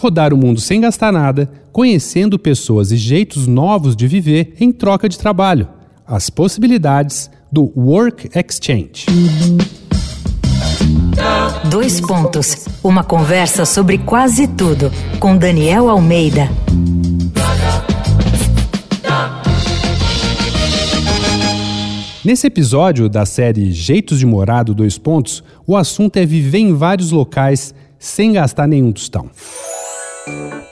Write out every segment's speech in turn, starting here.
Rodar o mundo sem gastar nada, conhecendo pessoas e jeitos novos de viver em troca de trabalho. As possibilidades do Work Exchange. Dois pontos. Uma conversa sobre quase tudo com Daniel Almeida. Nesse episódio da série Jeitos de Morar do Dois Pontos, o assunto é viver em vários locais sem gastar nenhum tostão.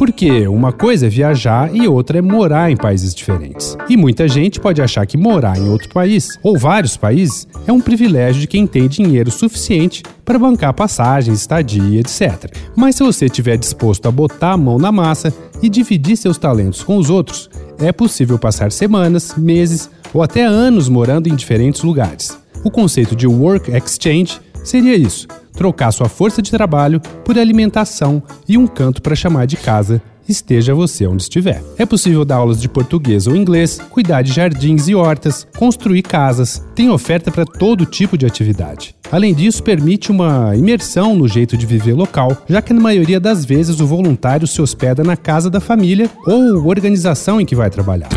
Porque uma coisa é viajar e outra é morar em países diferentes. E muita gente pode achar que morar em outro país, ou vários países, é um privilégio de quem tem dinheiro suficiente para bancar passagens, estadia, etc. Mas se você estiver disposto a botar a mão na massa e dividir seus talentos com os outros, é possível passar semanas, meses ou até anos morando em diferentes lugares. O conceito de Work Exchange seria isso trocar sua força de trabalho por alimentação e um canto para chamar de casa, esteja você onde estiver. É possível dar aulas de português ou inglês, cuidar de jardins e hortas, construir casas, tem oferta para todo tipo de atividade. Além disso, permite uma imersão no jeito de viver local, já que na maioria das vezes o voluntário se hospeda na casa da família ou organização em que vai trabalhar.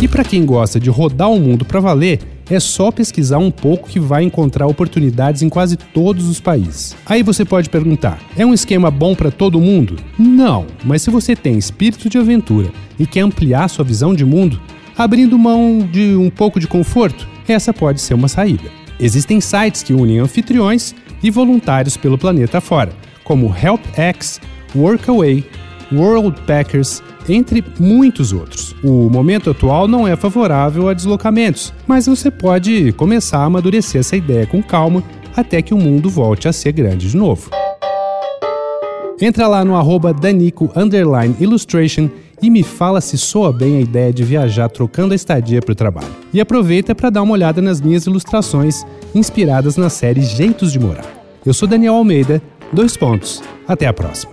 E para quem gosta de rodar o mundo para valer, é só pesquisar um pouco que vai encontrar oportunidades em quase todos os países. Aí você pode perguntar: é um esquema bom para todo mundo? Não, mas se você tem espírito de aventura e quer ampliar sua visão de mundo, abrindo mão de um pouco de conforto, essa pode ser uma saída. Existem sites que unem anfitriões e voluntários pelo planeta fora, como HelpX, Workaway, World Packers, entre muitos outros. O momento atual não é favorável a deslocamentos, mas você pode começar a amadurecer essa ideia com calma até que o mundo volte a ser grande de novo. Entra lá no arroba Danico Illustration e me fala se soa bem a ideia de viajar trocando a estadia para o trabalho. E aproveita para dar uma olhada nas minhas ilustrações inspiradas na série Jeitos de Morar. Eu sou Daniel Almeida, dois pontos. Até a próxima.